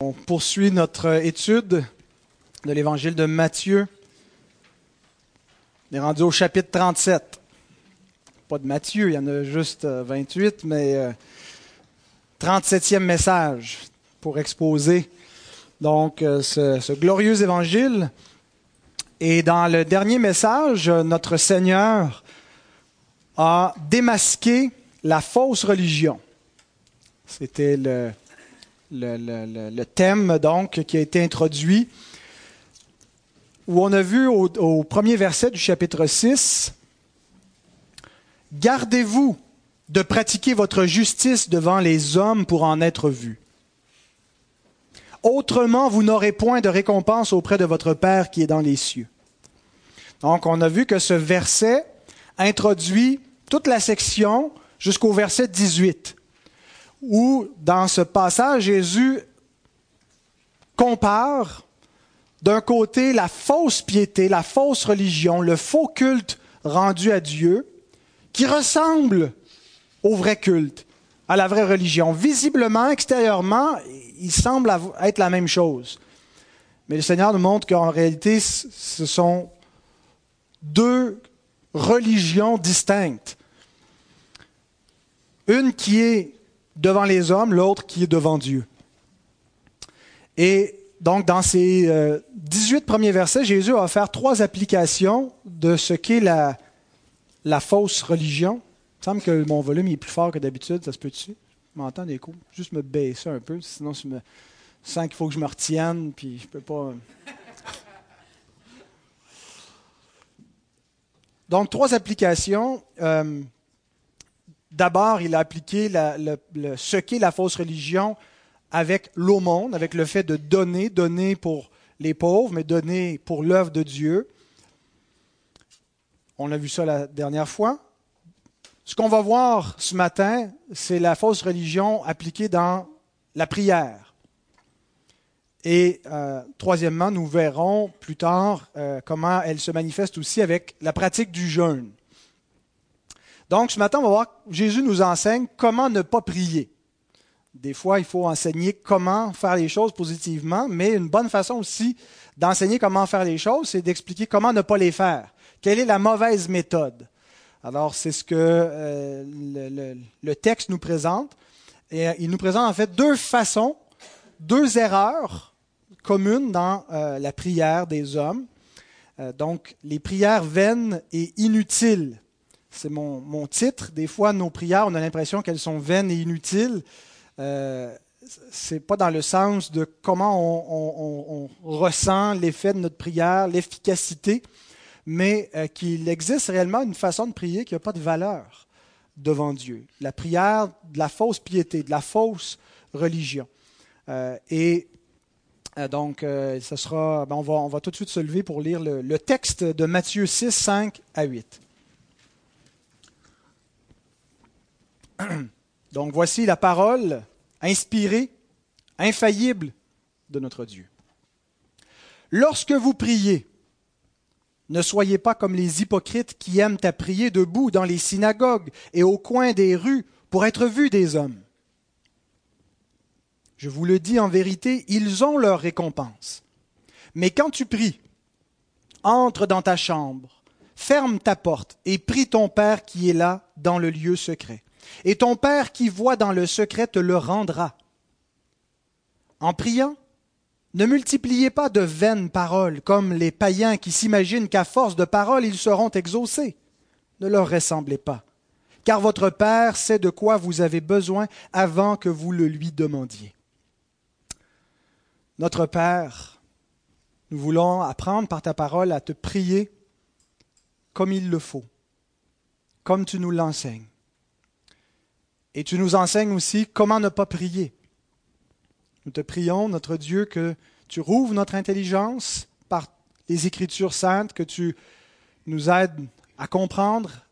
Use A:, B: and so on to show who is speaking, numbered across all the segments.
A: On poursuit notre étude de l'évangile de Matthieu. On est rendu au chapitre 37. Pas de Matthieu, il y en a juste 28, mais 37e message pour exposer donc ce, ce glorieux évangile. Et dans le dernier message, notre Seigneur a démasqué la fausse religion. C'était le, le, thème donc qui a été introduit, où on a vu au, au premier verset du chapitre 6, Gardez-vous de pratiquer votre justice devant les hommes pour en être vus. Autrement, vous n'aurez point de récompense auprès de votre Père qui est dans les cieux. Donc, on a vu que ce verset introduit toute la section jusqu'au verset 18 où dans ce passage, Jésus compare d'un côté la fausse piété, la fausse religion, le faux culte rendu à Dieu, qui ressemble au vrai culte, à la vraie religion. Visiblement, extérieurement, il semble être la même chose. Mais le Seigneur nous montre qu'en réalité, ce sont deux religions distinctes. Une qui est devant les hommes, l'autre qui est devant Dieu. Et donc, dans ces 18 premiers versets, Jésus va faire trois applications de ce qu'est la, fausse religion. Il me semble que mon volume est plus fort que d'habitude, ça se peut-tu? Je m'entends des coups. Juste me baisser un peu, sinon je sens qu'il faut que je me retienne, puis je peux pas. Donc, trois applications. Euh, D'abord, il a appliqué ce qu'est la fausse religion avec l'aumône, avec le fait de donner, donner pour les pauvres, mais donner pour l'œuvre de Dieu. On a vu ça la dernière fois. Ce qu'on va voir ce matin, c'est la fausse religion appliquée dans la prière. Et euh, troisièmement, nous verrons plus tard euh, comment elle se manifeste aussi avec la pratique du jeûne. Donc, ce matin, on va voir, Jésus nous enseigne comment ne pas prier. Des fois, il faut enseigner comment faire les choses positivement, mais une bonne façon aussi d'enseigner comment faire les choses, c'est d'expliquer comment ne pas les faire. Quelle est la mauvaise méthode? Alors, c'est ce que euh, le, texte nous présente. Euh, il nous présente en fait deux façons, deux erreurs communes dans euh, la prière des hommes. Donc, les prières vaines et inutiles c'est mon, mon, titre. Des fois, nos prières, on a l'impression qu'elles sont vaines et inutiles. Euh, c'est pas dans le sens de comment on, ressent l'effet de notre prière, l'efficacité, mais euh, qu'il existe réellement une façon de prier qui n'a pas de valeur devant Dieu. La prière de la fausse piété, de la fausse religion. Euh, et euh, donc, ce sera, ben on, va, on va tout de suite se lever pour lire le, le texte de Matthieu 6, 5 à 8. Donc voici la parole inspirée, infaillible de notre Dieu. Lorsque vous priez, ne soyez pas comme les hypocrites qui aiment à prier debout dans les synagogues et au coin des rues pour être vus des hommes. Je vous le dis en vérité, ils ont leur récompense. Mais quand tu pries, entre dans ta chambre, ferme ta porte et prie ton Père qui est là dans le lieu secret et ton Père qui voit dans le secret te le rendra. En priant, ne multipliez pas de vaines paroles comme les païens qui s'imaginent qu'à force de paroles ils seront exaucés. Ne leur ressemblez pas, car votre Père sait de quoi vous avez besoin avant que vous le lui demandiez. Notre Père, nous voulons apprendre par ta parole à te prier comme il le faut, comme tu nous l'enseignes. Et tu nous enseignes aussi comment ne pas prier. Nous te prions, notre Dieu, que tu rouvres notre intelligence par les Écritures saintes, que tu nous aides à comprendre,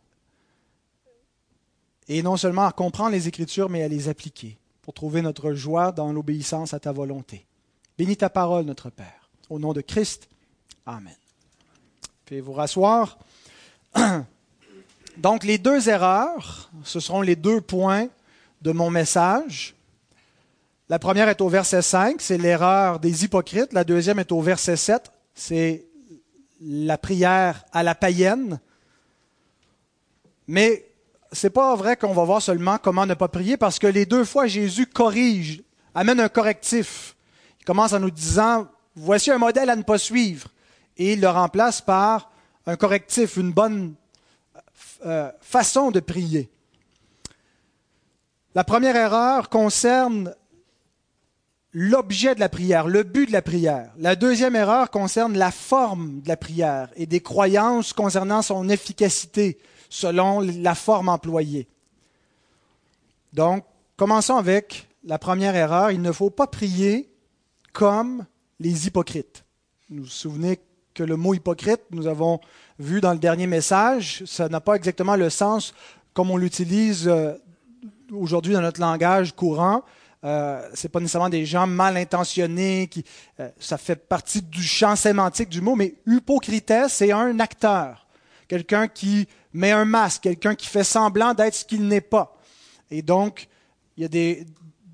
A: et non seulement à comprendre les Écritures, mais à les appliquer, pour trouver notre joie dans l'obéissance à ta volonté. Bénis ta parole, notre Père. Au nom de Christ. Amen. Puis vous rasseoir. Donc les deux erreurs, ce seront les deux points de mon message. La première est au verset 5, c'est l'erreur des hypocrites. La deuxième est au verset 7, c'est la prière à la païenne. Mais c'est pas vrai qu'on va voir seulement comment ne pas prier parce que les deux fois Jésus corrige, amène un correctif. Il commence en nous disant voici un modèle à ne pas suivre et il le remplace par un correctif, une bonne euh, façon de prier. La première erreur concerne l'objet de la prière, le but de la prière. La deuxième erreur concerne la forme de la prière et des croyances concernant son efficacité selon la forme employée. Donc, commençons avec la première erreur. Il ne faut pas prier comme les hypocrites. Vous vous souvenez que le mot hypocrite, nous avons vu dans le dernier message, ça n'a pas exactement le sens comme on l'utilise euh, aujourd'hui dans notre langage courant. Euh, ce n'est pas nécessairement des gens mal intentionnés, qui, euh, ça fait partie du champ sémantique du mot, mais hypocrite, c'est un acteur, quelqu'un qui met un masque, quelqu'un qui fait semblant d'être ce qu'il n'est pas. Et donc, il y a des,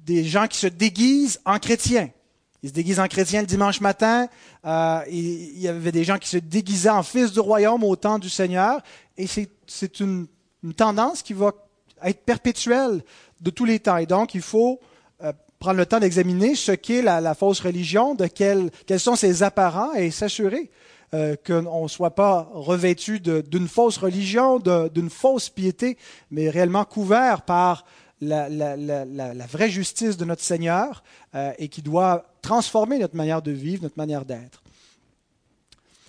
A: des gens qui se déguisent en chrétiens. Ils se déguisent en chrétiens le dimanche matin. Euh, il y avait des gens qui se déguisaient en fils du royaume au temps du Seigneur. Et c'est une, tendance qui va être perpétuelle de tous les temps. Et donc, il faut euh, prendre le temps d'examiner ce qu'est la, la, fausse religion, de quels sont ses apparents et s'assurer euh, qu'on ne soit pas revêtu d'une fausse religion, d'une fausse piété, mais réellement couvert par la, vraie justice de notre Seigneur euh, et qui doit transformer notre manière de vivre, notre manière d'être.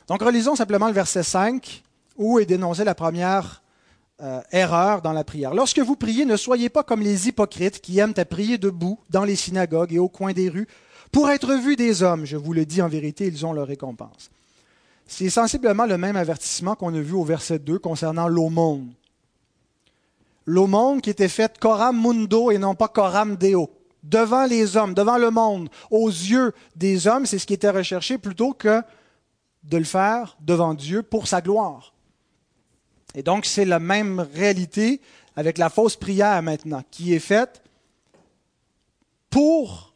A: Donc relisons simplement le verset 5 où est dénoncée la première euh, erreur dans la prière. Lorsque vous priez, ne soyez pas comme les hypocrites qui aiment à prier debout dans les synagogues et au coin des rues pour être vus des hommes. Je vous le dis en vérité, ils ont leur récompense. C'est sensiblement le même avertissement qu'on a vu au verset 2 concernant l'aumône l'aumône qui était faite coram mundo et non pas coram deo, devant les hommes, devant le monde, aux yeux des hommes, c'est ce qui était recherché plutôt que de le faire devant Dieu pour sa gloire. Et donc c'est la même réalité avec la fausse prière maintenant, qui est faite pour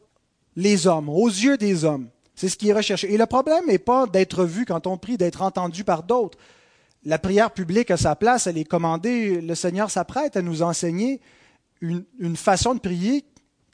A: les hommes, aux yeux des hommes. C'est ce qui est recherché. Et le problème n'est pas d'être vu quand on prie, d'être entendu par d'autres la prière publique a sa place, elle est commandée. Le Seigneur s'apprête à nous enseigner une, façon de prier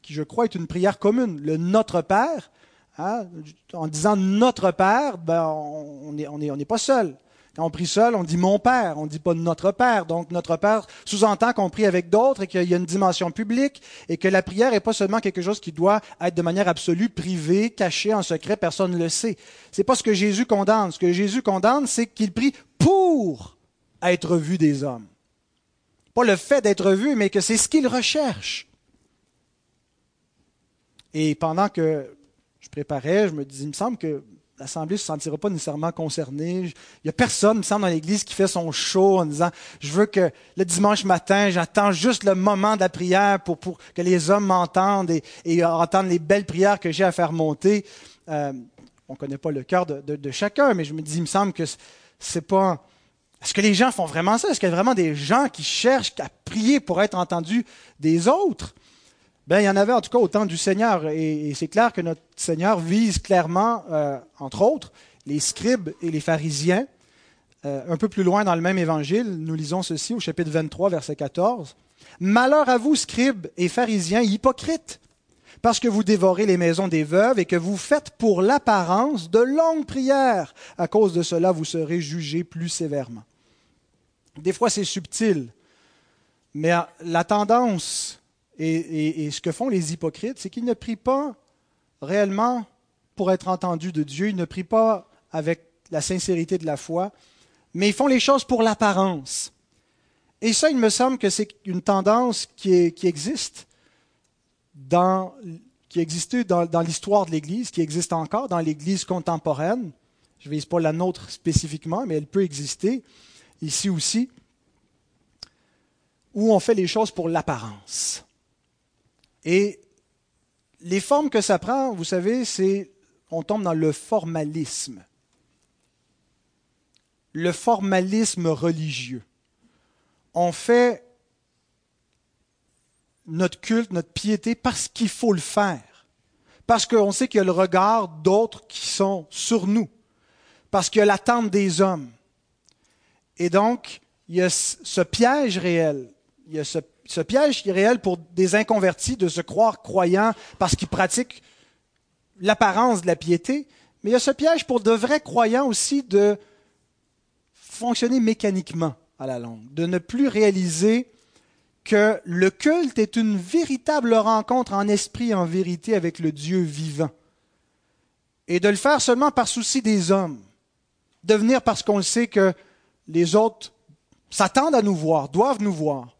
A: qui, je crois, est une prière commune. Le Notre Père, hein, en disant Notre Père, ben, on n'est est, pas seul. Quand on prie seul, on dit mon Père, on ne dit pas notre Père. Donc notre Père sous-entend qu'on prie avec d'autres et qu'il y a une dimension publique et que la prière n'est pas seulement quelque chose qui doit être de manière absolue, privée, cachée, en secret, personne ne le sait. C'est pas ce que Jésus condamne. Ce que Jésus condamne, c'est qu'il prie pour être vu des hommes. Pas le fait d'être vu, mais que c'est ce qu'il recherche. Et pendant que je préparais, je me disais, il me semble que l'Assemblée ne se sentira pas nécessairement concernée. Il n'y a personne, il me semble, dans l'Église qui fait son show en disant Je veux que le dimanche matin, j'attends juste le moment de la prière pour, pour que les hommes m'entendent et, entendent les belles prières que j'ai à faire monter. Euh, on ne connaît pas le cœur de, de, chacun, mais je me dis, il me semble que c'est pas. Est-ce que les gens font vraiment ça? Est-ce qu'il y a vraiment des gens qui cherchent à prier pour être entendus des autres? Ben, il y en avait en tout cas au temps du Seigneur. Et, c'est clair que notre Seigneur vise clairement, euh, entre autres, les scribes et les pharisiens. Euh, un peu plus loin dans le même évangile, nous lisons ceci au chapitre 23, verset 14. Malheur à vous, scribes et pharisiens hypocrites, parce que vous dévorez les maisons des veuves et que vous faites pour l'apparence de longues prières. À cause de cela, vous serez jugés plus sévèrement. Des fois, c'est subtil, mais la tendance et, ce que font les hypocrites, c'est qu'ils ne prient pas réellement pour être entendus de Dieu, ils ne prient pas avec la sincérité de la foi, mais ils font les choses pour l'apparence. Et ça, il me semble que c'est une tendance qui, existe qui existait dans, dans l'histoire de l'Église, qui existe encore dans l'Église contemporaine. Je ne vise pas la nôtre spécifiquement, mais elle peut exister ici aussi, où on fait les choses pour l'apparence. Et les formes que ça prend, vous savez, c'est on tombe dans le formalisme. Le formalisme religieux. On fait notre culte, notre piété parce qu'il faut le faire. parce qu'on sait qu'il y a le regard d'autres qui sont sur nous, parce qu'il y a l'attente des hommes. Et donc, il y a ce piège réel, il y a ce, piège réel pour des inconvertis de se croire croyants parce qu'ils pratiquent l'apparence de la piété, mais il y a ce piège pour de vrais croyants aussi de fonctionner mécaniquement à la longue, de ne plus réaliser que le culte est une véritable rencontre en esprit en vérité avec le Dieu vivant. Et de le faire seulement par souci des hommes. De venir parce qu'on le sait que les autres s'attendent à nous voir, doivent nous voir.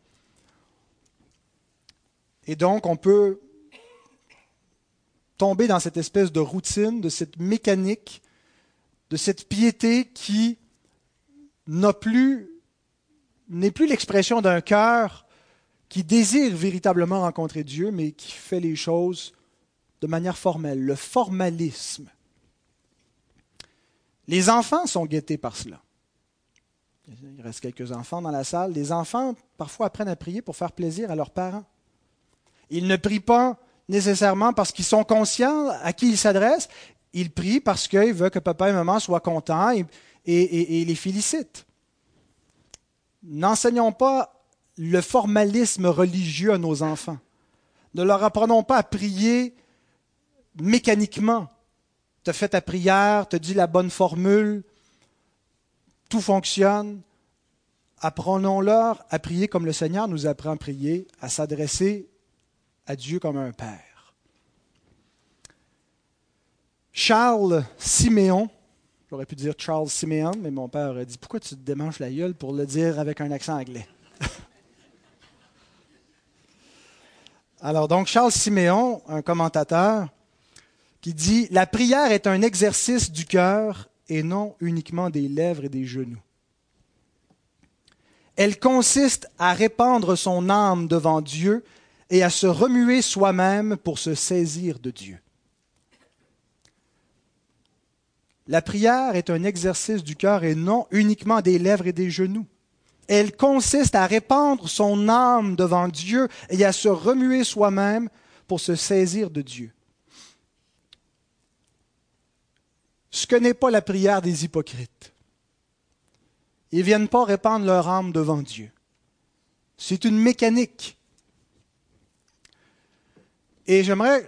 A: Et donc, on peut tomber dans cette espèce de routine, de cette mécanique, de cette piété qui n'est plus l'expression d'un cœur qui désire véritablement rencontrer Dieu, mais qui fait les choses de manière formelle, le formalisme. Les enfants sont guettés par cela. Il reste quelques enfants dans la salle. Les enfants, parfois, apprennent à prier pour faire plaisir à leurs parents. Ils ne prient pas nécessairement parce qu'ils sont conscients à qui ils s'adressent. Ils prient parce qu'ils veulent que papa et maman soient contents et, et les félicitent. N'enseignons pas le formalisme religieux à nos enfants. Ne leur apprenons pas à prier mécaniquement. Tu as fait ta prière, tu as dit la bonne formule, tout fonctionne. Apprenons-leur à prier comme le Seigneur nous apprend à prier, à s'adresser à Dieu comme un Père. Charles Siméon, j'aurais pu dire Charles Siméon, mais mon père aurait dit Pourquoi tu te démanges la gueule pour le dire avec un accent anglais Alors, donc, Charles Siméon, un commentateur, qui dit La prière est un exercice du cœur et non uniquement des lèvres et des genoux. Elle consiste à répandre son âme devant Dieu et à se remuer soi-même pour se saisir de Dieu. La prière est un exercice du cœur et non uniquement des lèvres et des genoux. Elle consiste à répandre son âme devant Dieu et à se remuer soi-même pour se saisir de Dieu. Ce que n'est pas la prière des hypocrites. Ils ne viennent pas répandre leur âme devant Dieu. C'est une mécanique. Et j'aimerais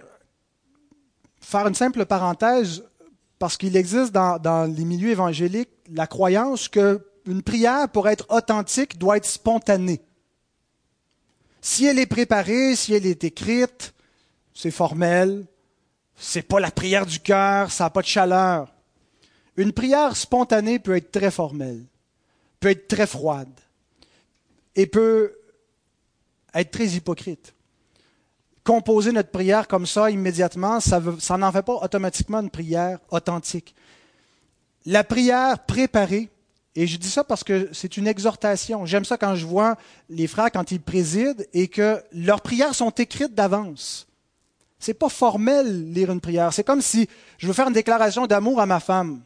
A: faire une simple parenthèse parce qu'il existe dans, les milieux évangéliques la croyance qu'une prière, pour être authentique, doit être spontanée. Si elle est préparée, si elle est écrite, c'est formel, c'est pas la prière du cœur, ça n'a pas de chaleur. Une prière spontanée peut être très formelle, peut être très froide et peut être très hypocrite composer notre prière comme ça immédiatement, ça, n'en fait pas automatiquement une prière authentique. La prière préparée, et je dis ça parce que c'est une exhortation. J'aime ça quand je vois les frères quand ils président et que leurs prières sont écrites d'avance. C'est pas formel lire une prière. C'est comme si je veux faire une déclaration d'amour à ma femme.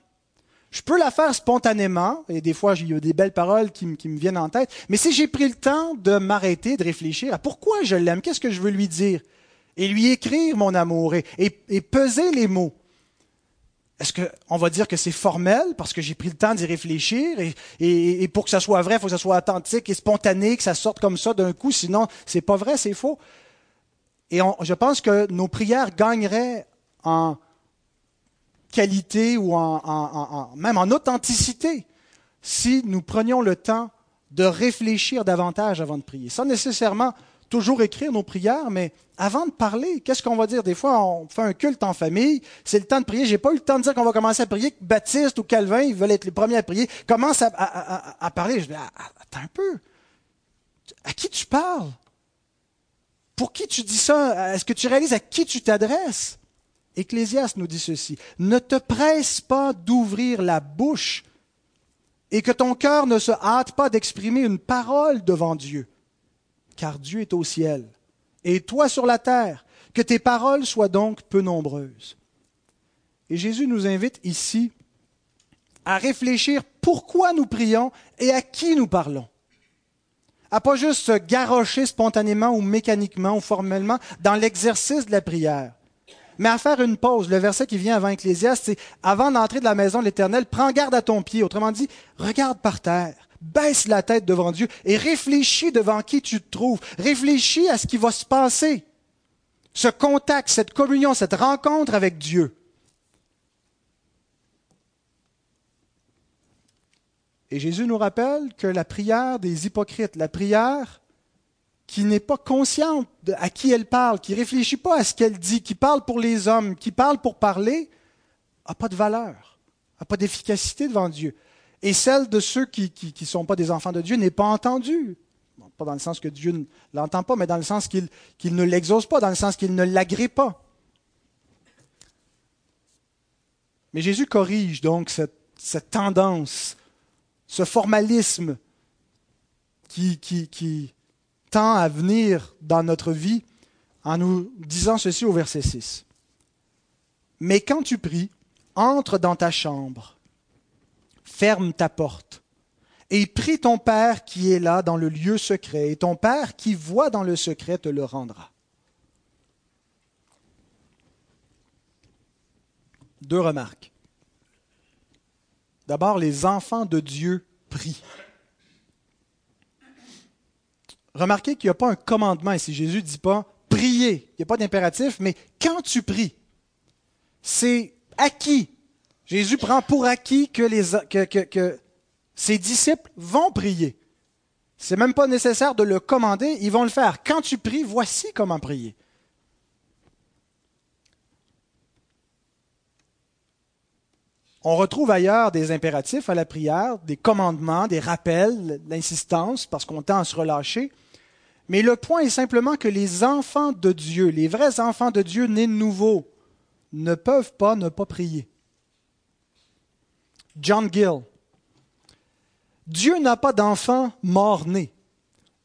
A: Je peux la faire spontanément, et des fois, il y a des belles paroles qui, me viennent en tête, mais si j'ai pris le temps de m'arrêter, de réfléchir à pourquoi je l'aime, qu'est-ce que je veux lui dire, et lui écrire mon amour, et, et, peser les mots, est-ce qu'on va dire que c'est formel parce que j'ai pris le temps d'y réfléchir et, pour que ça soit vrai, il faut que ça soit authentique et spontané, que ça sorte comme ça d'un coup, sinon c'est pas vrai, c'est faux. Et je pense que nos prières gagneraient en, qualité ou en, même en authenticité si nous prenions le temps de réfléchir davantage avant de prier. Sans nécessairement toujours écrire nos prières, mais avant de parler, qu'est-ce qu'on va dire? Des fois, on fait un culte en famille, c'est le temps de prier. J'ai pas eu le temps de dire qu'on va commencer à prier, que Baptiste ou Calvin, ils veulent être les premiers à prier. Commence à, parler. Je dis, ah, ah, attends un peu. À qui tu parles? Pour qui tu dis ça? Est-ce que tu réalises à qui tu t'adresses? Ecclésiaste nous dit ceci, ne te presse pas d'ouvrir la bouche et que ton cœur ne se hâte pas d'exprimer une parole devant Dieu, car Dieu est au ciel et toi sur la terre, que tes paroles soient donc peu nombreuses. Et Jésus nous invite ici à réfléchir pourquoi nous prions et à qui nous parlons. À pas juste se garrocher spontanément ou mécaniquement ou formellement dans l'exercice de la prière, mais à faire une pause. Le verset qui vient avant Ecclésiaste, c'est avant d'entrer de la maison de l'Éternel, prends garde à ton pied. Autrement dit, regarde par terre, baisse la tête devant Dieu et réfléchis devant qui tu te trouves. Réfléchis à ce qui va se passer. Ce contact, cette communion, cette rencontre avec Dieu. Et Jésus nous rappelle que la prière des hypocrites, la prière qui n'est pas consciente à qui elle parle, qui réfléchit pas à ce qu'elle dit, qui parle pour les hommes, qui parle pour parler, n'a pas de valeur, n'a pas d'efficacité devant Dieu. Et celle de ceux qui ne sont pas des enfants de Dieu n'est pas entendue. pas dans le sens que Dieu ne l'entend pas, mais dans le sens qu'il ne l'exauce pas, dans le sens qu'il ne l'agrée pas. Mais Jésus corrige donc cette, cette tendance ce formalisme qui, qui, tend à venir dans notre vie en nous disant ceci au verset 6. Mais quand tu pries, entre dans ta chambre, ferme ta porte, et prie ton Père qui est là dans le lieu secret, et ton Père qui voit dans le secret te le rendra. Deux remarques. D'abord, les enfants de Dieu prient. Remarquez qu'il n'y a pas un commandement ici. Jésus ne dit pas prier. Il n'y a pas d'impératif, mais quand tu pries, c'est acquis. Jésus prend pour acquis que, les, que, ses disciples vont prier. C'est même pas nécessaire de le commander, ils vont le faire. Quand tu pries, voici comment prier. On retrouve ailleurs des impératifs à la prière, des commandements, des rappels, l'insistance, parce qu'on tend à se relâcher. Mais le point est simplement que les enfants de Dieu, les vrais enfants de Dieu nés de nouveau, ne peuvent pas ne pas prier. John Gill. Dieu n'a pas d'enfants morts-nés.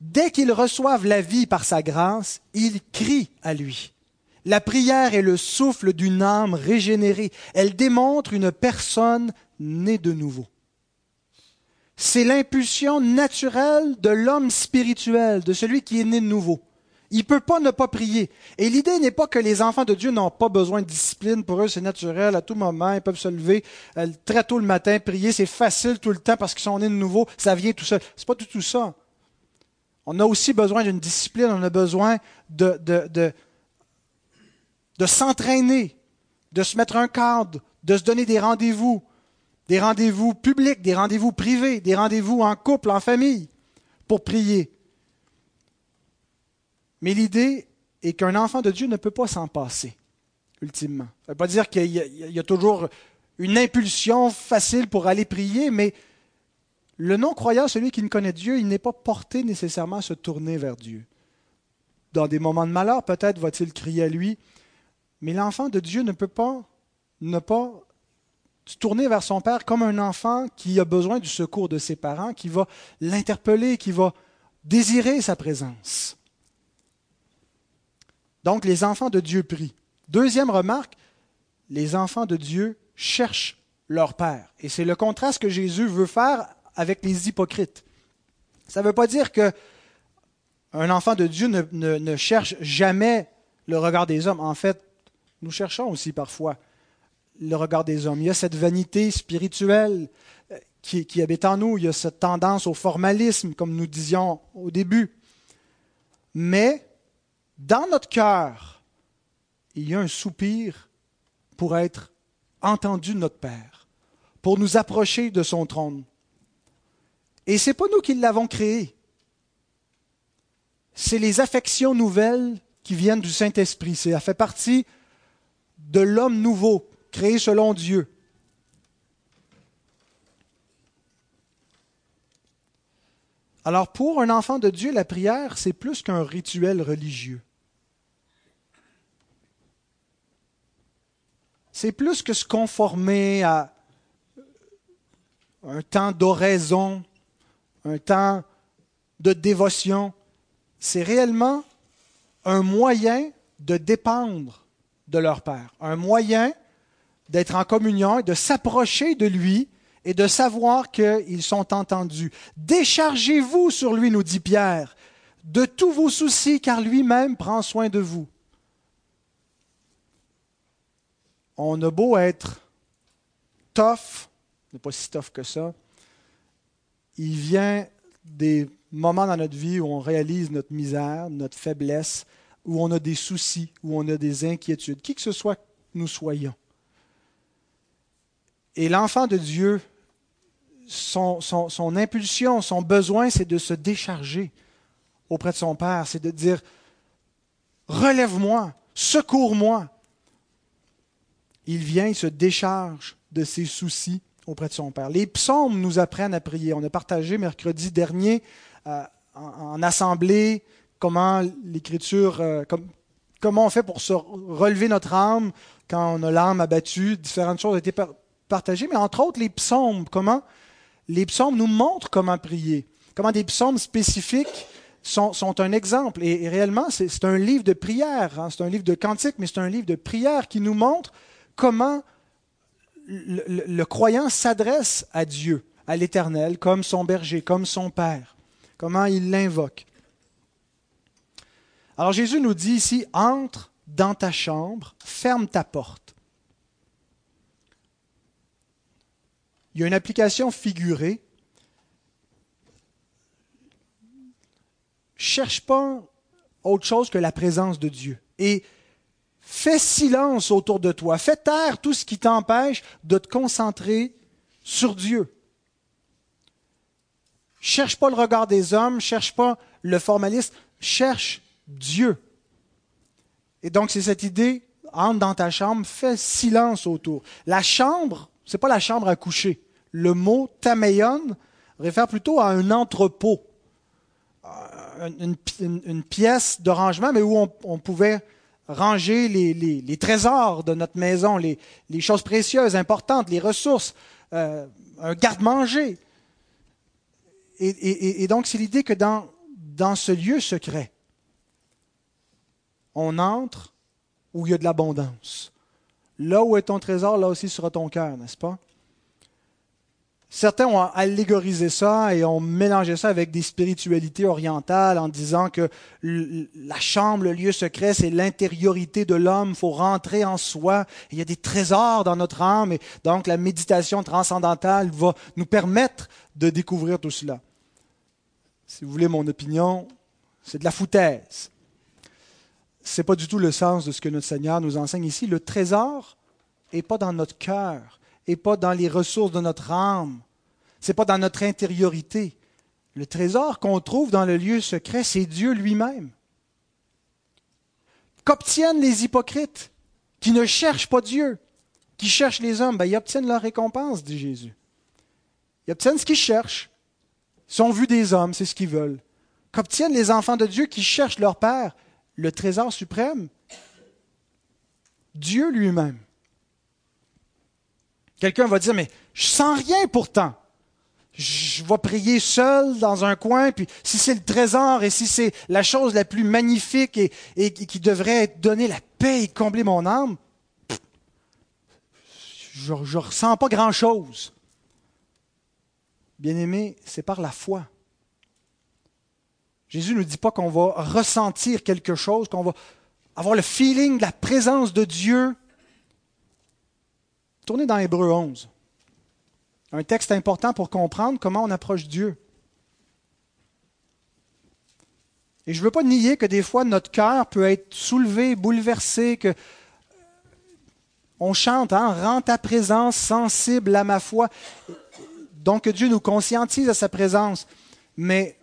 A: Dès qu'ils reçoivent la vie par sa grâce, ils crient à lui. La prière est le souffle d'une âme régénérée. Elle démontre une personne née de nouveau. C'est l'impulsion naturelle de l'homme spirituel, de celui qui est né de nouveau. Il ne peut pas ne pas prier. Et l'idée n'est pas que les enfants de Dieu n'ont pas besoin de discipline. Pour eux, c'est naturel. À tout moment, ils peuvent se lever euh, très tôt le matin, prier. C'est facile tout le temps parce qu'ils sont nés de nouveau. Ça vient tout seul. C'est pas du tout ça. On a aussi besoin d'une discipline. On a besoin de, s'entraîner, de se mettre un cadre, de se donner des rendez-vous, des rendez-vous publics, des rendez-vous privés, des rendez-vous en couple, en famille, pour prier. Mais l'idée est qu'un enfant de Dieu ne peut pas s'en passer, ultimement. Ça ne veut pas dire qu'il y, a toujours une impulsion facile pour aller prier, mais le non-croyant, celui qui ne connaît Dieu, il n'est pas porté nécessairement à se tourner vers Dieu. Dans des moments de malheur, peut-être va-t-il crier à lui, mais l'enfant de Dieu ne peut pas ne pas se tourner vers son Père comme un enfant qui a besoin du secours de ses parents, qui va l'interpeller, qui va désirer sa présence. Donc les enfants de Dieu prient. Deuxième remarque, les enfants de Dieu cherchent leur Père. Et c'est le contraste que Jésus veut faire avec les hypocrites. Ça ne veut pas dire que un enfant de Dieu ne, cherche jamais le regard des hommes. En fait, nous cherchons aussi parfois le regard des hommes. Il y a cette vanité spirituelle euh, qui, qui, habite en nous, il y a cette tendance au formalisme, comme nous disions au début. Mais dans notre cœur, il y a un soupir pour être entendu de notre Père, pour nous approcher de son trône. Et ce n'est pas nous qui l'avons créé. C'est les affections nouvelles qui viennent du Saint-Esprit. Ça fait partie de l'homme nouveau, créé selon Dieu. Alors pour un enfant de Dieu, la prière, c'est plus qu'un rituel religieux. C'est plus que se conformer à un temps d'oraison, un temps de dévotion. C'est réellement un moyen de dépendre de leur Père. Un moyen d'être en communion et de s'approcher de lui et de savoir qu'ils sont entendus. Déchargez-vous sur lui, nous dit Pierre, de tous vos soucis, car lui-même prend soin de vous. on a beau être tough, n'est pas si tough que ça, il vient des moments dans notre vie où on réalise notre misère, notre faiblesse, où on a des soucis, où on a des inquiétudes, qui que ce soit que nous soyons. Et l'enfant de Dieu, son, impulsion, son besoin, c'est de se décharger auprès de son Père, c'est de dire, relève-moi, secours-moi. Il vient, il se décharge de ses soucis auprès de son Père. Les psaumes nous apprennent à prier. On a partagé mercredi dernier euh, en, assemblée comment l'Écriture, euh, comment on fait pour se relever notre âme quand on a l'âme abattue. Différentes choses ont été partagées, mais entre autres les psaumes. Comment les psaumes nous montrent comment prier. Comment des psaumes spécifiques sont, un exemple. Et, réellement, c'est un livre de prière. Hein. C'est un livre de cantique, mais c'est un livre de prière qui nous montre comment le, croyant s'adresse à Dieu, à l'Éternel, comme son berger, comme son Père, comment il l'invoque. Alors Jésus nous dit ici, entre dans ta chambre, ferme ta porte. Il y a une application figurée. Cherche pas autre chose que la présence de Dieu. Et Fais silence autour de toi. Fais taire tout ce qui t'empêche de te concentrer sur Dieu. Cherche pas le regard des hommes, cherche pas le formalisme, cherche Dieu. Et donc c'est cette idée, entre dans ta chambre, fais silence autour. La chambre, c'est pas la chambre à coucher. Le mot tameion réfère plutôt à un entrepôt, une, pièce de rangement, mais où on pouvait ranger les, trésors de notre maison, les, choses précieuses, importantes, les ressources, euh, un garde-manger. Et, donc, c'est l'idée que dans ce lieu secret, on entre où il y a de l'abondance. Là où est ton trésor, là aussi sera ton cœur, n'est-ce pas? Certains ont allégorisé ça et ont mélangé ça avec des spiritualités orientales en disant que la chambre, le lieu secret, c'est l'intériorité de l'homme. Il faut rentrer en soi. Il y a des trésors dans notre âme et donc la méditation transcendantale va nous permettre de découvrir tout cela. Si vous voulez mon opinion, c'est de la foutaise. Ce n'est pas du tout le sens de ce que notre Seigneur nous enseigne ici. Le trésor n'est pas dans notre cœur et pas dans les ressources de notre âme. Ce n'est pas dans notre intériorité. Le trésor qu'on trouve dans le lieu secret, c'est Dieu lui-même. Qu'obtiennent les hypocrites qui ne cherchent pas Dieu, qui cherchent les hommes? Ben, Ils obtiennent leur récompense, dit Jésus. Ils obtiennent ce qu'ils cherchent. Ils sont vus des hommes, c'est ce qu'ils veulent. Qu'obtiennent les enfants de Dieu qui cherchent leur Père? Le trésor suprême? Dieu lui-même. Quelqu'un va dire, mais je sens rien pourtant. Je vais prier seul dans un coin, puis si c'est le trésor et si c'est la chose la plus magnifique et, qui devrait donner la paix et combler mon âme, je ne ressens pas grand-chose. Bien-aimé, c'est par la foi. Jésus ne dit pas qu'on va ressentir quelque chose, qu'on va avoir le feeling de la présence de Dieu Tournez dans Hébreu 11. Un texte important pour comprendre comment on approche Dieu. Et je ne veux pas nier que des fois notre cœur peut être soulevé, bouleversé, que on chante, hein, rends ta présence sensible à ma foi. Donc que Dieu nous conscientise à sa présence. Mais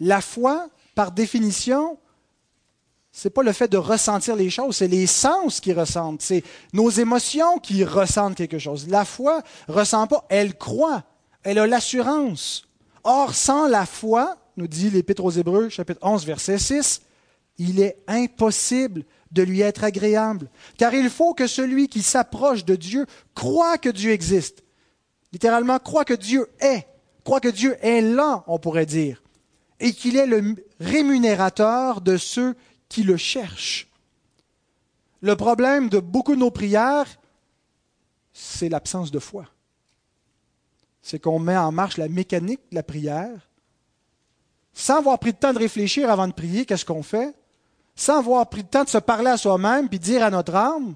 A: la foi, par définition, n'est pas le fait de ressentir les choses, c'est les sens qui ressentent, c'est nos émotions qui ressentent quelque chose. La foi ressent pas, elle croit, elle a l'assurance. Or, sans la foi, nous dit l'Épître aux Hébreux, chapitre 11, verset 6, il est impossible de lui être agréable, car il faut que celui qui s'approche de Dieu croit que Dieu existe. Littéralement, croit que Dieu est, croit que Dieu est là, on pourrait dire, et qu'il est le rémunérateur de ceux qui le cherchent. Le problème de beaucoup de nos prières, c'est l'absence de foi. C'est qu'on met en marche la mécanique de la prière, sans avoir pris le temps de réfléchir avant de prier, qu'est-ce qu'on fait? Sans avoir pris le temps de se parler à soi-même, puis dire à notre âme,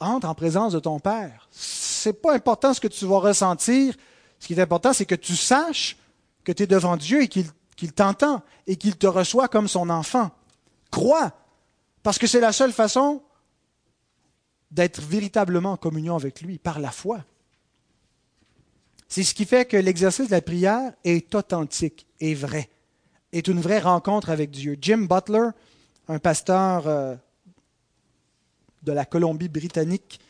A: entre en présence de ton Père. C'est pas important ce que tu vas ressentir. Ce qui est important, c'est que tu saches que tu es devant Dieu et qu'il t'entend et qu'il te reçoit comme son enfant. Crois, parce que c'est la seule façon d'être véritablement en communion avec lui, par la foi. C'est ce qui fait que l'exercice de la prière est authentique, est vrai, est une vraie rencontre avec Dieu. Jim Butler, un pasteur euh, de la Colombie-Britannique,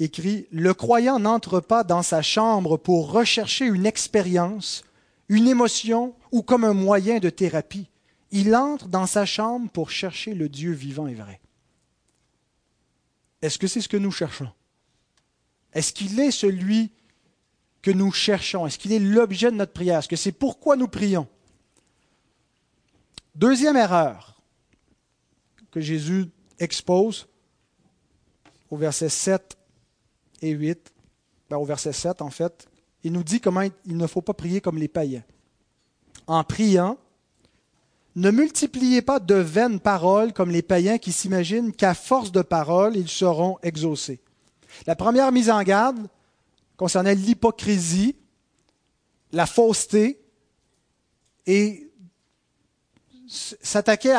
A: écrit Le croyant n'entre pas dans sa chambre pour rechercher une expérience, une émotion ou comme un moyen de thérapie. Il entre dans sa chambre pour chercher le Dieu vivant et vrai. Est-ce que c'est ce que nous cherchons? Est-ce qu'il est celui que nous cherchons? Est-ce qu'il est l'objet de notre prière? Est-ce que c'est pourquoi nous prions? Deuxième erreur que Jésus expose au verset 7 et 8, ben, au verset 7 en fait, il nous dit comment il ne faut pas prier comme les païens. En priant, ne multipliez pas de vaines paroles comme les païens qui s'imaginent qu'à force de paroles, ils seront exaucés. La première mise en garde concernait l'hypocrisie, la fausseté et s'attaquait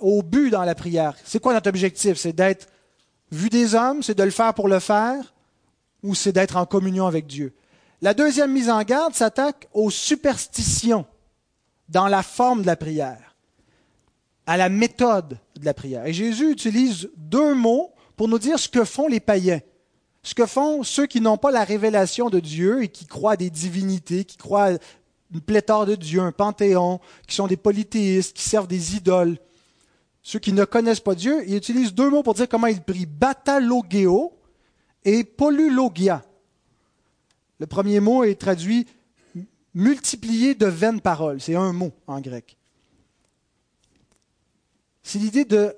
A: au but dans la prière. C'est quoi notre objectif? C'est d'être vu des hommes, c'est de le faire pour le faire, ou c'est d'être en communion avec Dieu? La deuxième mise en garde s'attaque aux superstitions dans la forme de la prière, à la méthode de la prière. Et Jésus utilise deux mots pour nous dire ce que font les païens, ce que font ceux qui n'ont pas la révélation de Dieu et qui croient à des divinités, qui croient à une pléthore de dieux, un panthéon, qui sont des polythéistes, qui servent des idoles. Ceux qui ne connaissent pas Dieu, il utilise deux mots pour dire comment ils prient, batalogéo et polylogia. Le premier mot est traduit multiplier de vaines paroles. C'est un mot en grec. C'est l'idée de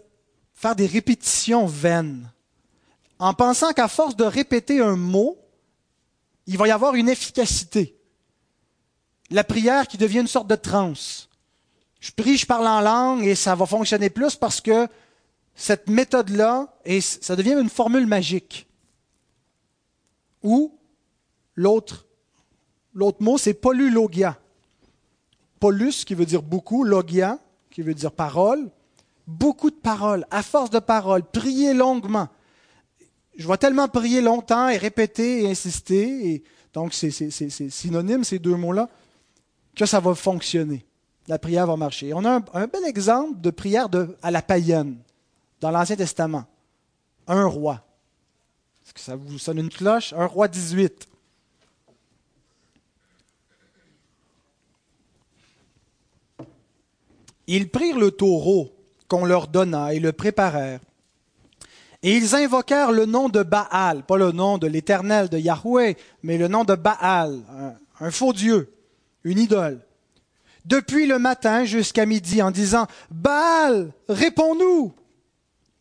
A: faire des répétitions vaines, en pensant qu'à force de répéter un mot, il va y avoir une efficacité. La prière qui devient une sorte de transe. Je prie, je parle en langue et ça va fonctionner plus parce que cette méthode-là, ça devient une formule magique. Ou l'autre mot, c'est polylogia. Polus, qui veut dire beaucoup, logia, qui veut dire parole. Beaucoup de paroles, à force de paroles, prier longuement. Je vois tellement prier longtemps et répéter et insister, et donc c'est synonyme ces deux mots-là, que ça va fonctionner. La prière va marcher. On a un, bel exemple de prière à la païenne dans l'Ancien Testament. Un roi. Est-ce que ça vous sonne une cloche? Un roi 18. Ils prirent le taureau qu'on leur donna et le préparèrent. Et ils invoquèrent le nom de Baal, pas le nom de l'Éternel de Yahweh, mais le nom de Baal, un, faux Dieu, une idole. Depuis le matin jusqu'à midi en disant Baal, réponds-nous.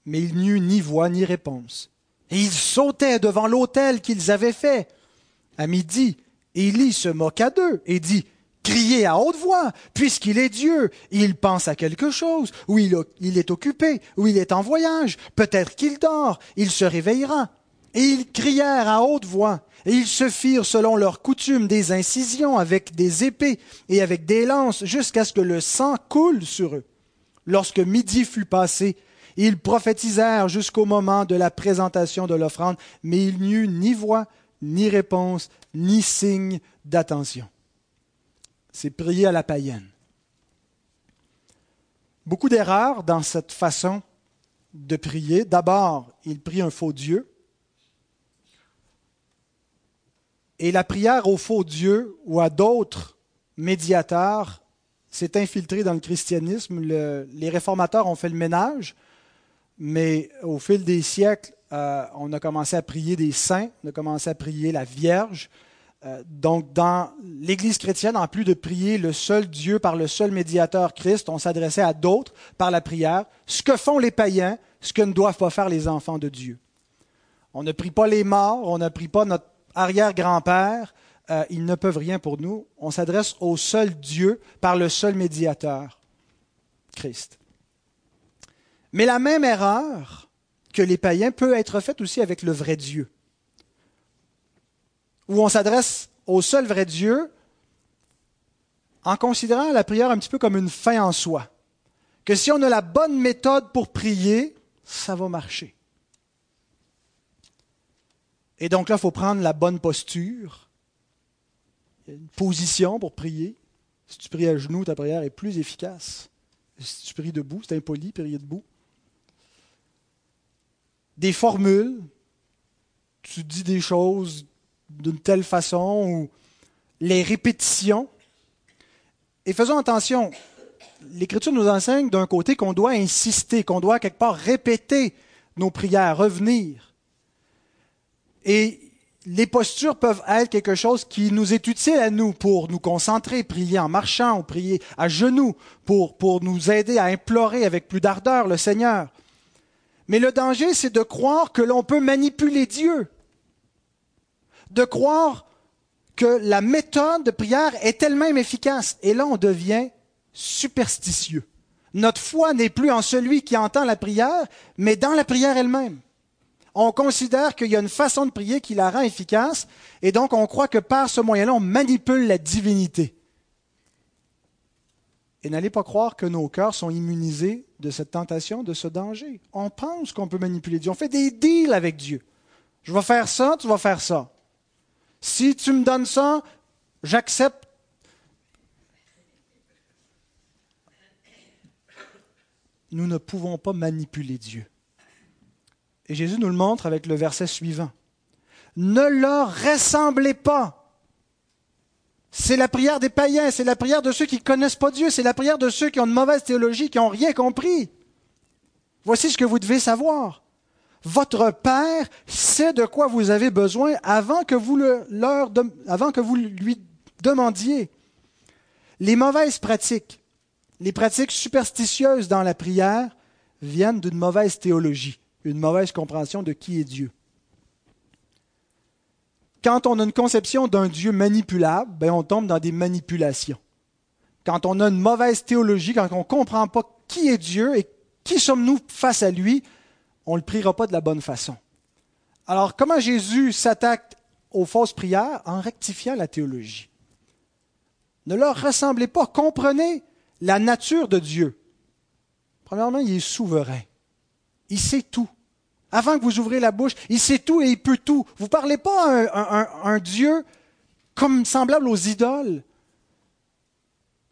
A: Mais il n'y eut ni voix ni réponse. Et ils sautaient devant l'autel qu'ils avaient fait. À midi, Élie se moqua d'eux et dit crier à haute voix, puisqu'il est Dieu. Il pense à quelque chose, ou il, est occupé, ou il est en voyage, peut-être qu'il dort, il se réveillera. Et ils crièrent à haute voix, et ils se firent selon leur coutume des incisions avec des épées et avec des lances, jusqu'à ce que le sang coule sur eux. Lorsque midi fut passé, ils prophétisèrent jusqu'au moment de la présentation de l'offrande, mais il n'y eut ni voix, ni réponse, ni signe d'attention c'est prier à la païenne. Beaucoup d'erreurs dans cette façon de prier. D'abord, il prie un faux Dieu. Et la prière au faux Dieu ou à d'autres médiateurs s'est infiltrée dans le christianisme. les réformateurs ont fait le ménage, mais au fil des siècles, euh, on a commencé à prier des saints, on a commencé à prier la Vierge, donc, dans l'Église chrétienne, en plus de prier le seul Dieu par le seul médiateur Christ, on s'adressait à d'autres par la prière, ce que font les païens, ce que ne doivent pas faire les enfants de Dieu. On ne prie pas les morts, on ne prie pas notre arrière-grand-père, euh, ils ne peuvent rien pour nous. On s'adresse au seul Dieu par le seul médiateur, Christ. Mais la même erreur que les païens peut être faite aussi avec le vrai Dieu. Où on s'adresse au seul vrai Dieu en considérant la prière un petit peu comme une fin en soi. Que si on a la bonne méthode pour prier, ça va marcher. Et donc là, il faut prendre la bonne posture. Une position pour prier. Si tu pries à genoux, ta prière est plus efficace. Si tu pries debout, c'est impoli, prier debout. Des formules. Tu dis des choses d'une telle façon ou les répétitions. Et faisons attention, l'Écriture nous enseigne d'un côté qu'on doit insister, qu'on doit quelque part répéter nos prières, revenir. Et les postures peuvent être quelque chose qui nous est utile à nous pour nous concentrer, prier en marchant ou prier à genoux, pour, pour nous aider à implorer avec plus d'ardeur le Seigneur. Mais le danger, c'est de croire que l'on peut manipuler Dieu, de croire que la méthode de prière est elle-même efficace. Et là, on devient superstitieux. Notre foi n'est plus en celui qui entend la prière, mais dans la prière elle-même. On considère qu'il y a une façon de prier qui la rend efficace, et donc on croit que par ce moyen-là, on manipule la divinité. Et n'allez pas croire que nos cœurs sont immunisés de cette tentation, de ce danger. On pense qu'on peut manipuler Dieu. On fait des deals avec Dieu. Je vais faire ça, tu vas faire ça. Si tu me donnes ça, j'accepte nous ne pouvons pas manipuler Dieu. Et Jésus nous le montre avec le verset suivant. Ne leur ressemblez pas. C'est la prière des païens, c'est la prière de ceux qui ne connaissent pas Dieu, c'est la prière de ceux qui ont une mauvaise théologie, qui n'ont rien compris. Voici ce que vous devez savoir. Votre Père sait de quoi vous avez besoin avant que vous, lui demandiez. Les mauvaises pratiques les pratiques superstitieuses dans la prière viennent d'une mauvaise théologie, une mauvaise compréhension de qui est Dieu. Quand on a une conception d'un Dieu manipulable, ben on tombe dans des manipulations. Quand on a une mauvaise théologie, quand on ne comprend pas qui est Dieu et qui sommes-nous face à lui, on ne le priera pas de la bonne façon. Alors, comment Jésus s'attaque aux fausses prières? En rectifiant la théologie. Ne leur ressemblez pas, comprenez la nature de Dieu. Premièrement, il est souverain. Il sait tout. Avant que vous ouvrez la bouche, il sait tout et il peut tout. Vous ne parlez pas à un, Dieu comme semblable aux idoles.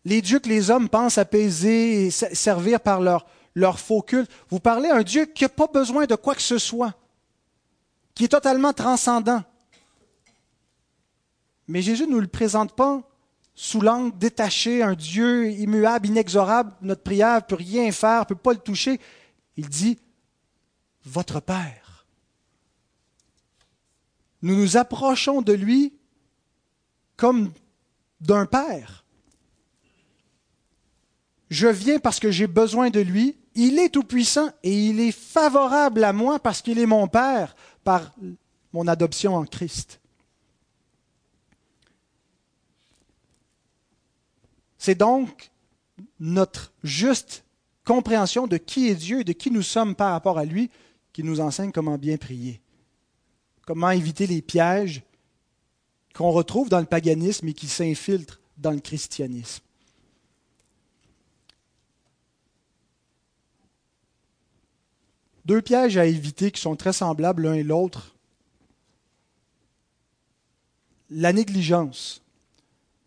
A: Les dieux que les hommes pensent apaiser et servir par leur, leur faux culte. Vous parlez à un Dieu qui n'a pas besoin de quoi que ce soit, qui est totalement transcendant. Mais Jésus ne nous le présente pas sous l'angle détaché, un Dieu immuable, inexorable, notre prière ne peut rien faire, ne peut pas le toucher. Il dit, votre Père. Nous nous approchons de lui comme d'un Père. Je viens parce que j'ai besoin de lui. Il est tout-puissant et il est favorable à moi parce qu'il est mon Père par mon adoption en Christ. C'est donc notre juste compréhension de qui est Dieu et de qui nous sommes par rapport à lui qui nous enseigne comment bien prier, comment éviter les pièges qu'on retrouve dans le paganisme et qui s'infiltrent dans le christianisme. Deux pièges à éviter qui sont très semblables l'un et l'autre. La négligence.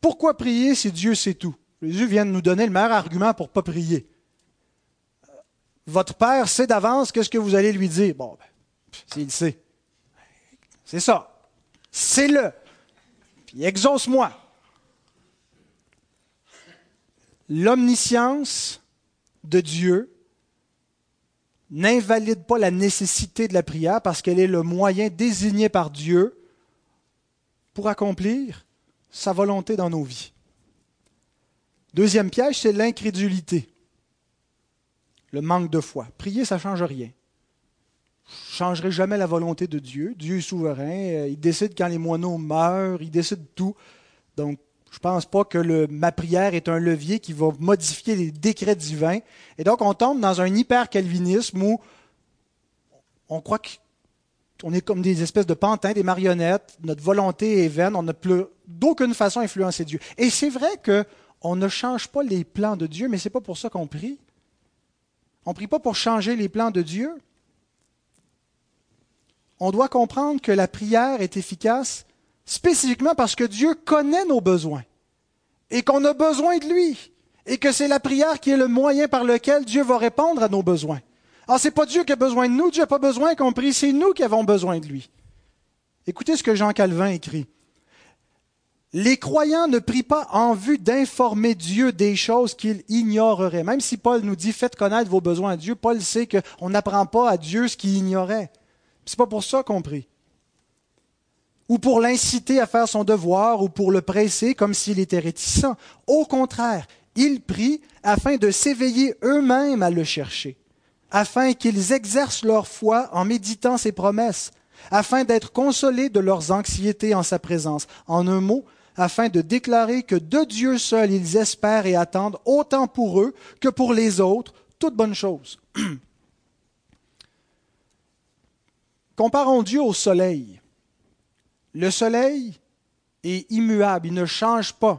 A: Pourquoi prier si Dieu sait tout? Jésus vient de nous donner le meilleur argument pour ne pas prier. Votre Père sait d'avance qu'est-ce que vous allez lui dire. Bon, ben, s'il sait. C'est ça. C'est le. Puis exauce-moi. L'omniscience de Dieu n'invalide pas la nécessité de la prière parce qu'elle est le moyen désigné par Dieu pour accomplir sa volonté dans nos vies. Deuxième piège, c'est l'incrédulité, le manque de foi. Prier, ça ne change rien. Je ne changerai jamais la volonté de Dieu. Dieu est souverain. Euh, il décide quand les moineaux meurent. Il décide tout. Donc, je ne pense pas que ma prière est un levier qui va modifier les décrets divins. Et donc, on tombe dans un hyper-calvinisme où on croit qu'on est comme des espèces de pantins, des marionnettes, notre volonté est vaine, on n'a plus d'aucune façon influencer Dieu. Et c'est vrai qu'on ne change pas les plans de Dieu, mais ce n'est pas pour ça qu'on prie. On ne prie pas pour changer les plans de Dieu. On doit comprendre que la prière est efficace spécifiquement parce que Dieu connaît nos besoins et qu'on a besoin de lui et que c'est la prière qui est le moyen par lequel Dieu va répondre à nos besoins. Alors, ce n'est pas Dieu qui a besoin de nous, Dieu n'a pas besoin qu'on prie, c'est nous qui avons besoin de lui. Écoutez ce que Jean Calvin écrit. Les croyants ne prient pas en vue d'informer Dieu des choses qu'il ignorerait. Même si Paul nous dit faites connaître vos besoins à Dieu, Paul sait qu'on n'apprend pas à Dieu ce qu'il ignorait. C'est pas pour ça qu'on prie. Ou pour l'inciter à faire son devoir, ou pour le presser comme s'il était réticent. Au contraire, ils prient afin de s'éveiller eux-mêmes à le chercher, afin qu'ils exercent leur foi en méditant ses promesses, afin d'être consolés de leurs anxiétés en sa présence. En un mot, afin de déclarer que de Dieu seul ils espèrent et attendent, autant pour eux que pour les autres, toute bonne chose. Comparons Dieu au soleil. Le soleil est immuable, il ne change pas.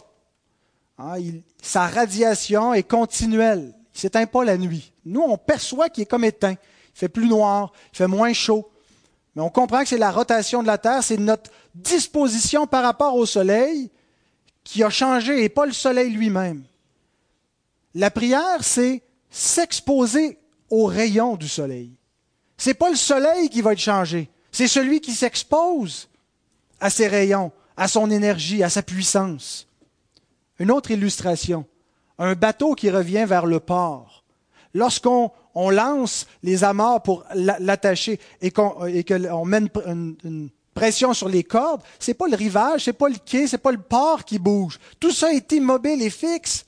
A: Hein, sa radiation est continuelle. Il ne s'éteint pas la nuit. Nous, on perçoit qu'il est comme éteint. Il fait plus noir, il fait moins chaud. Mais on comprend que c'est la rotation de la Terre, c'est notre disposition par rapport au Soleil qui a changé et pas le Soleil lui-même. La prière, c'est s'exposer aux rayons du Soleil. Ce n'est pas le Soleil qui va être changé, c'est celui qui s'expose à ses rayons, à son énergie, à sa puissance. Une autre illustration, un bateau qui revient vers le port. Lorsqu'on on lance les amarres pour l'attacher et qu'on met une, pression sur les cordes, c'est pas le rivage, c'est pas le quai, c'est pas le port qui bouge. Tout ça est immobile et fixe,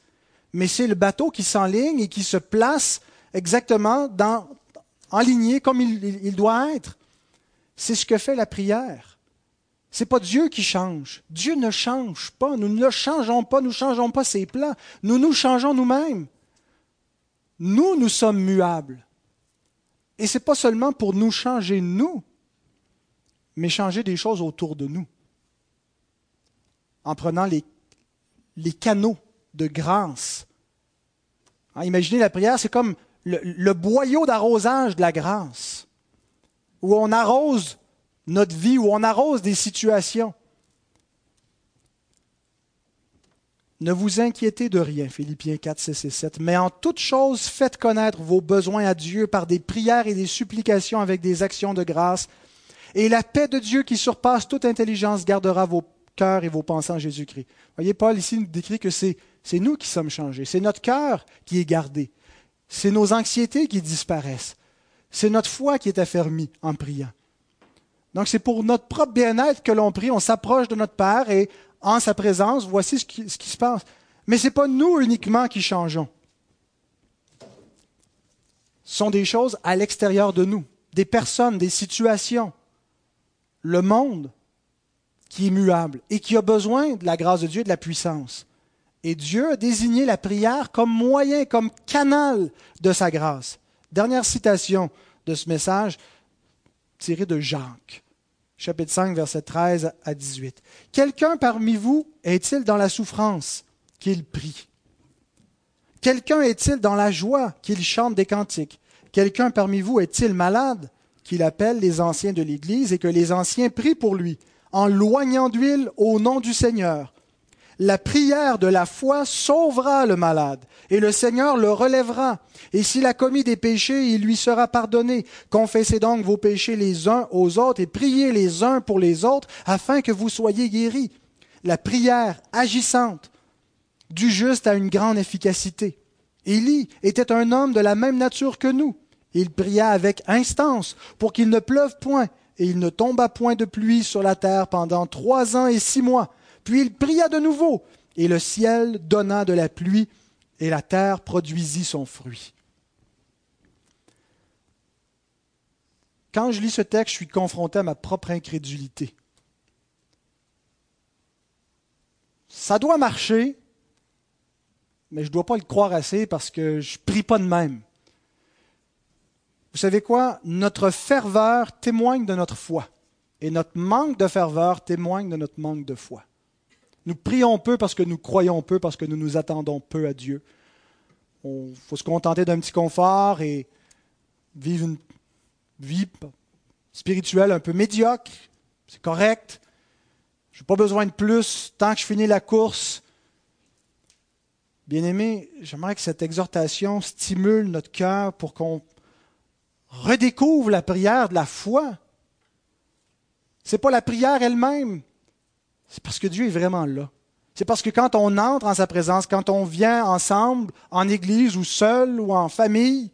A: mais c'est le bateau qui s'enligne et qui se place exactement dans, en lignée comme il doit être. C'est ce que fait la prière. C'est pas Dieu qui change. Dieu ne change pas. Nous ne le changeons pas. Nous ne changeons pas ses plans. Nous nous changeons nous-mêmes. Nous, nous sommes muables. Et ce n'est pas seulement pour nous changer nous, mais changer des choses autour de nous. En prenant les, les canaux de grâce. Hein, imaginez la prière, c'est comme le, le boyau d'arrosage de la grâce, où on arrose notre vie, où on arrose des situations. Ne vous inquiétez de rien, Philippiens 4, 6 et 7, mais en toute chose, faites connaître vos besoins à Dieu par des prières et des supplications avec des actions de grâce. Et la paix de Dieu qui surpasse toute intelligence gardera vos cœurs et vos pensées en Jésus-Christ. Voyez, Paul ici nous décrit que c'est, c'est nous qui sommes changés. C'est notre cœur qui est gardé. C'est nos anxiétés qui disparaissent. C'est notre foi qui est affermie en priant. Donc c'est pour notre propre bien-être que l'on prie. On s'approche de notre Père et en sa présence, voici ce qui, se passe. Mais ce n'est pas nous uniquement qui changeons. Ce sont des choses à l'extérieur de nous, des personnes, des situations, le monde qui est muable et qui a besoin de la grâce de Dieu et de la puissance. Et Dieu a désigné la prière comme moyen, comme canal de sa grâce. Dernière citation de ce message tiré de Jacques chapitre 5, verset 13 à 18. Quelqu'un parmi vous est-il dans la souffrance qu'il prie? Quelqu'un est-il dans la joie qu'il chante des cantiques? Quelqu'un parmi vous est-il malade qu'il appelle les anciens de l'Église et que les anciens prient pour lui en loignant d'huile au nom du Seigneur? La prière de la foi sauvera le malade, et le Seigneur le relèvera. Et s'il a commis des péchés, il lui sera pardonné. Confessez donc vos péchés les uns aux autres et priez les uns pour les autres, afin que vous soyez guéris. La prière agissante du juste a une grande efficacité. Élie était un homme de la même nature que nous. Il pria avec instance pour qu'il ne pleuve point, et il ne tomba point de pluie sur la terre pendant trois ans et six mois. Puis il pria de nouveau, et le ciel donna de la pluie, et la terre produisit son fruit. Quand je lis ce texte, je suis confronté à ma propre incrédulité. Ça doit marcher, mais je ne dois pas le croire assez parce que je ne prie pas de même. Vous savez quoi? Notre ferveur témoigne de notre foi. Et notre manque de ferveur témoigne de notre manque de foi. Nous prions peu parce que nous croyons peu, parce que nous nous attendons peu à Dieu. Il faut se contenter d'un petit confort et vivre une vie spirituelle un peu médiocre. C'est correct. Je n'ai pas besoin de plus tant que je finis la course. Bien-aimé, j'aimerais que cette exhortation stimule notre cœur pour qu'on redécouvre la prière de la foi. Ce n'est pas la prière elle-même, c'est parce que Dieu est vraiment là. C'est parce que quand on entre en sa présence, quand on vient ensemble, en église ou seul ou en famille,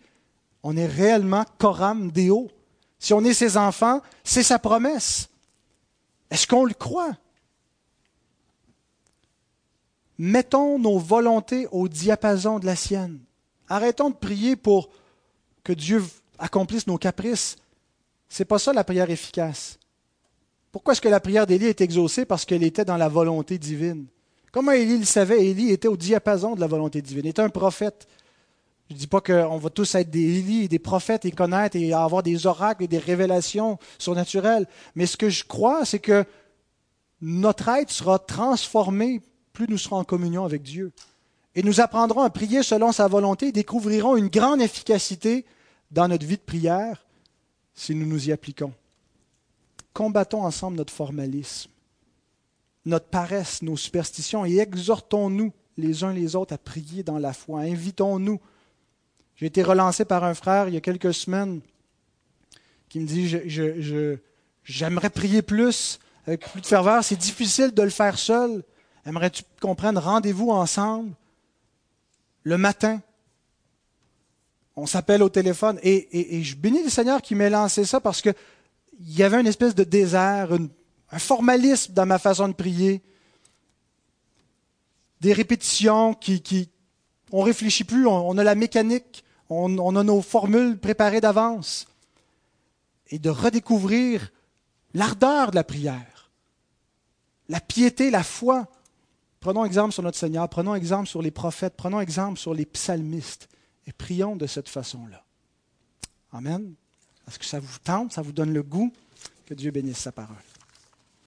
A: on est réellement coram deo. Si on est ses enfants, c'est sa promesse. Est-ce qu'on le croit? Mettons nos volontés au diapason de la sienne. Arrêtons de prier pour que Dieu accomplisse nos caprices. C'est pas ça la prière efficace. Pourquoi est-ce que la prière d'Élie est exaucée? Parce qu'elle était dans la volonté divine. Comment Élie le savait? Élie était au diapason de la volonté divine. Il était un prophète. Je ne dis pas qu'on va tous être des Élie, des prophètes et connaître et avoir des oracles et des révélations surnaturelles. Mais ce que je crois, c'est que notre être sera transformé plus nous serons en communion avec Dieu. Et nous apprendrons à prier selon sa volonté et découvrirons une grande efficacité dans notre vie de prière si nous nous y appliquons. Combattons ensemble notre formalisme, notre paresse, nos superstitions et exhortons-nous les uns les autres à prier dans la foi. Invitons-nous. J'ai été relancé par un frère il y a quelques semaines qui me dit J'aimerais prier plus, avec plus de ferveur. C'est difficile de le faire seul. Aimerais-tu qu'on prenne rendez-vous ensemble le matin on s'appelle au téléphone. Et, je bénis le Seigneur qui m'a lancé ça parce qu'il y avait une espèce de désert, un formalisme dans ma façon de prier, des répétitions qui, on réfléchit plus, on, a la mécanique, on, on a nos formules préparées d'avance, et de redécouvrir l'ardeur de la prière, la piété, la foi. Prenons exemple sur notre Seigneur, prenons exemple sur les prophètes, prenons exemple sur les psalmistes. Et prions de cette façon-là. Amen. Est-ce que ça vous tente, ça vous donne le goût? Que Dieu bénisse sa parole.